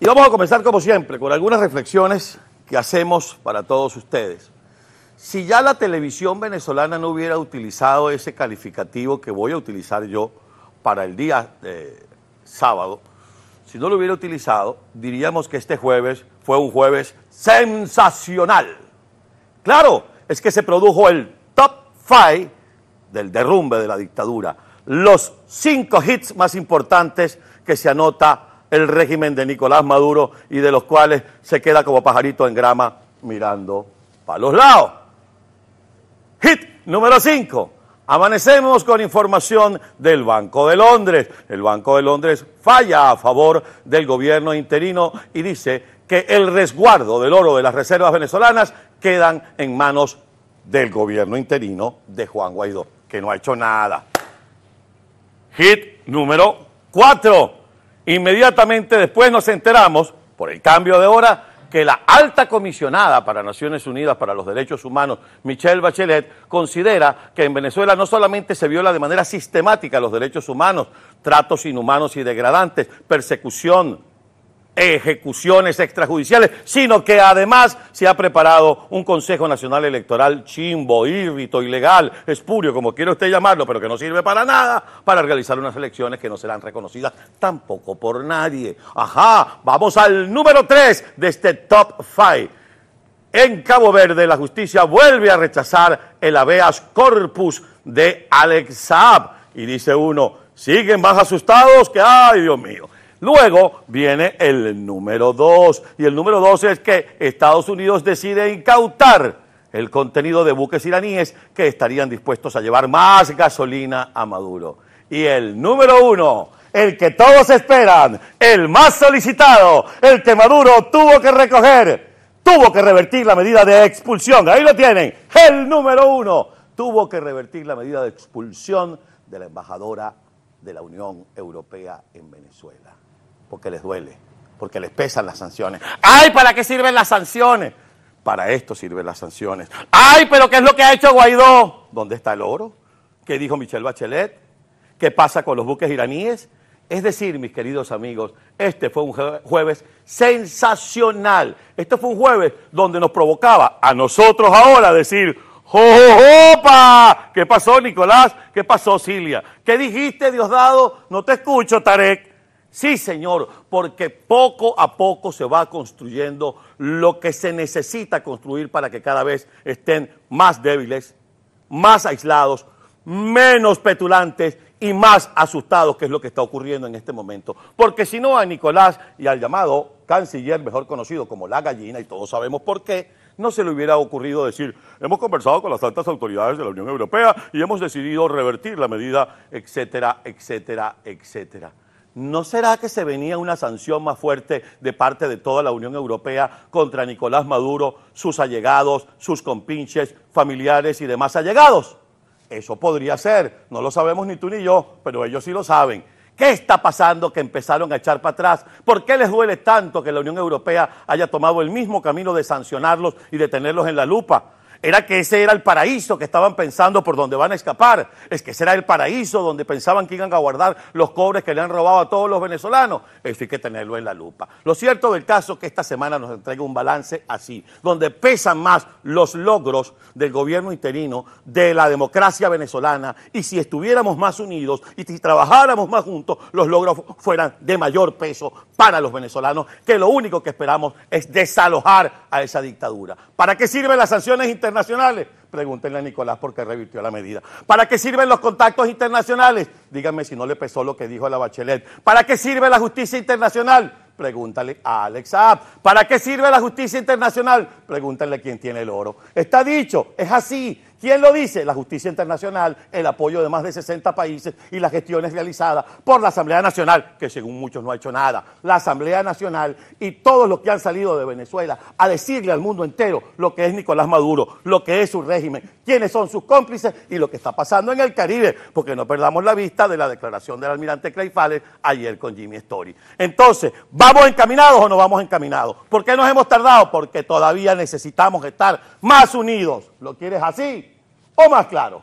Y vamos a comenzar como siempre con algunas reflexiones que hacemos para todos ustedes. Si ya la televisión venezolana no hubiera utilizado ese calificativo que voy a utilizar yo para el día de sábado, si no lo hubiera utilizado, diríamos que este jueves fue un jueves sensacional. Claro, es que se produjo el top five del derrumbe de la dictadura. Los cinco hits más importantes que se anota el régimen de Nicolás Maduro y de los cuales se queda como pajarito en grama mirando para los lados. Hit número 5. Amanecemos con información del Banco de Londres. El Banco de Londres falla a favor del gobierno interino y dice que el resguardo del oro de las reservas venezolanas quedan en manos del gobierno interino de Juan Guaidó, que no ha hecho nada. Hit número 4. Inmediatamente después nos enteramos, por el cambio de hora, que la alta comisionada para Naciones Unidas para los Derechos Humanos, Michelle Bachelet, considera que en Venezuela no solamente se viola de manera sistemática los derechos humanos, tratos inhumanos y degradantes, persecución, ejecuciones extrajudiciales, sino que además se ha preparado un Consejo Nacional Electoral chimbo, írrito, ilegal, espurio, como quiera usted llamarlo, pero que no sirve para nada, para realizar unas elecciones que no serán reconocidas tampoco por nadie. Ajá, vamos al número 3 de este top 5. En Cabo Verde, la justicia vuelve a rechazar el habeas corpus de Alex Saab. Y dice uno, siguen más asustados que, ay Dios mío. Luego viene el número dos, y el número dos es que Estados Unidos decide incautar el contenido de buques iraníes que estarían dispuestos a llevar más gasolina a Maduro. Y el número uno, el que todos esperan, el más solicitado, el que Maduro tuvo que recoger, tuvo que revertir la medida de expulsión. Ahí lo tienen, el número uno, tuvo que revertir la medida de expulsión de la embajadora de la Unión Europea en Venezuela porque les duele, porque les pesan las sanciones. ¡Ay, para qué sirven las sanciones! Para esto sirven las sanciones. ¡Ay, pero qué es lo que ha hecho Guaidó! ¿Dónde está el oro? ¿Qué dijo Michelle Bachelet? ¿Qué pasa con los buques iraníes? Es decir, mis queridos amigos, este fue un jueves sensacional. Este fue un jueves donde nos provocaba a nosotros ahora decir, ¡Jojopa! ¿Qué pasó, Nicolás? ¿Qué pasó, Cilia? ¿Qué dijiste, Diosdado? No te escucho, Tarek. Sí, Señor, porque poco a poco se va construyendo lo que se necesita construir para que cada vez estén más débiles, más aislados, menos petulantes y más asustados, que es lo que está ocurriendo en este momento. Porque si no a Nicolás y al llamado canciller, mejor conocido como la gallina, y todos sabemos por qué, no se le hubiera ocurrido decir, hemos conversado con las altas autoridades de la Unión Europea y hemos decidido revertir la medida, etcétera, etcétera, etcétera. ¿No será que se venía una sanción más fuerte de parte de toda la Unión Europea contra Nicolás Maduro, sus allegados, sus compinches, familiares y demás allegados? Eso podría ser, no lo sabemos ni tú ni yo, pero ellos sí lo saben. ¿Qué está pasando que empezaron a echar para atrás? ¿Por qué les duele tanto que la Unión Europea haya tomado el mismo camino de sancionarlos y de tenerlos en la lupa? Era que ese era el paraíso que estaban pensando por donde van a escapar. Es que ese era el paraíso donde pensaban que iban a guardar los cobres que le han robado a todos los venezolanos. Eso hay que tenerlo en la lupa. Lo cierto del caso es que esta semana nos entrega un balance así, donde pesan más los logros del gobierno interino, de la democracia venezolana, y si estuviéramos más unidos y si trabajáramos más juntos, los logros fueran de mayor peso para los venezolanos, que lo único que esperamos es desalojar a esa dictadura. ¿Para qué sirven las sanciones internacionales? Internacionales? Pregúntenle a Nicolás por qué revirtió la medida. ¿Para qué sirven los contactos internacionales? Díganme si no le pesó lo que dijo la Bachelet. ¿Para qué sirve la justicia internacional? Pregúntale a Alex Saab. ¿Para qué sirve la justicia internacional? Pregúntale a quién tiene el oro. Está dicho, es así. ¿Quién lo dice? La justicia internacional, el apoyo de más de 60 países y las gestiones realizadas por la Asamblea Nacional, que según muchos no ha hecho nada. La Asamblea Nacional y todos los que han salido de Venezuela a decirle al mundo entero lo que es Nicolás Maduro, lo que es su régimen, quiénes son sus cómplices y lo que está pasando en el Caribe, porque no perdamos la vista de la declaración del almirante Clay ayer con Jimmy Story. Entonces, ¿vamos encaminados o no vamos encaminados? ¿Por qué nos hemos tardado? Porque todavía necesitamos estar más unidos. ¿Lo quieres así? o más claro.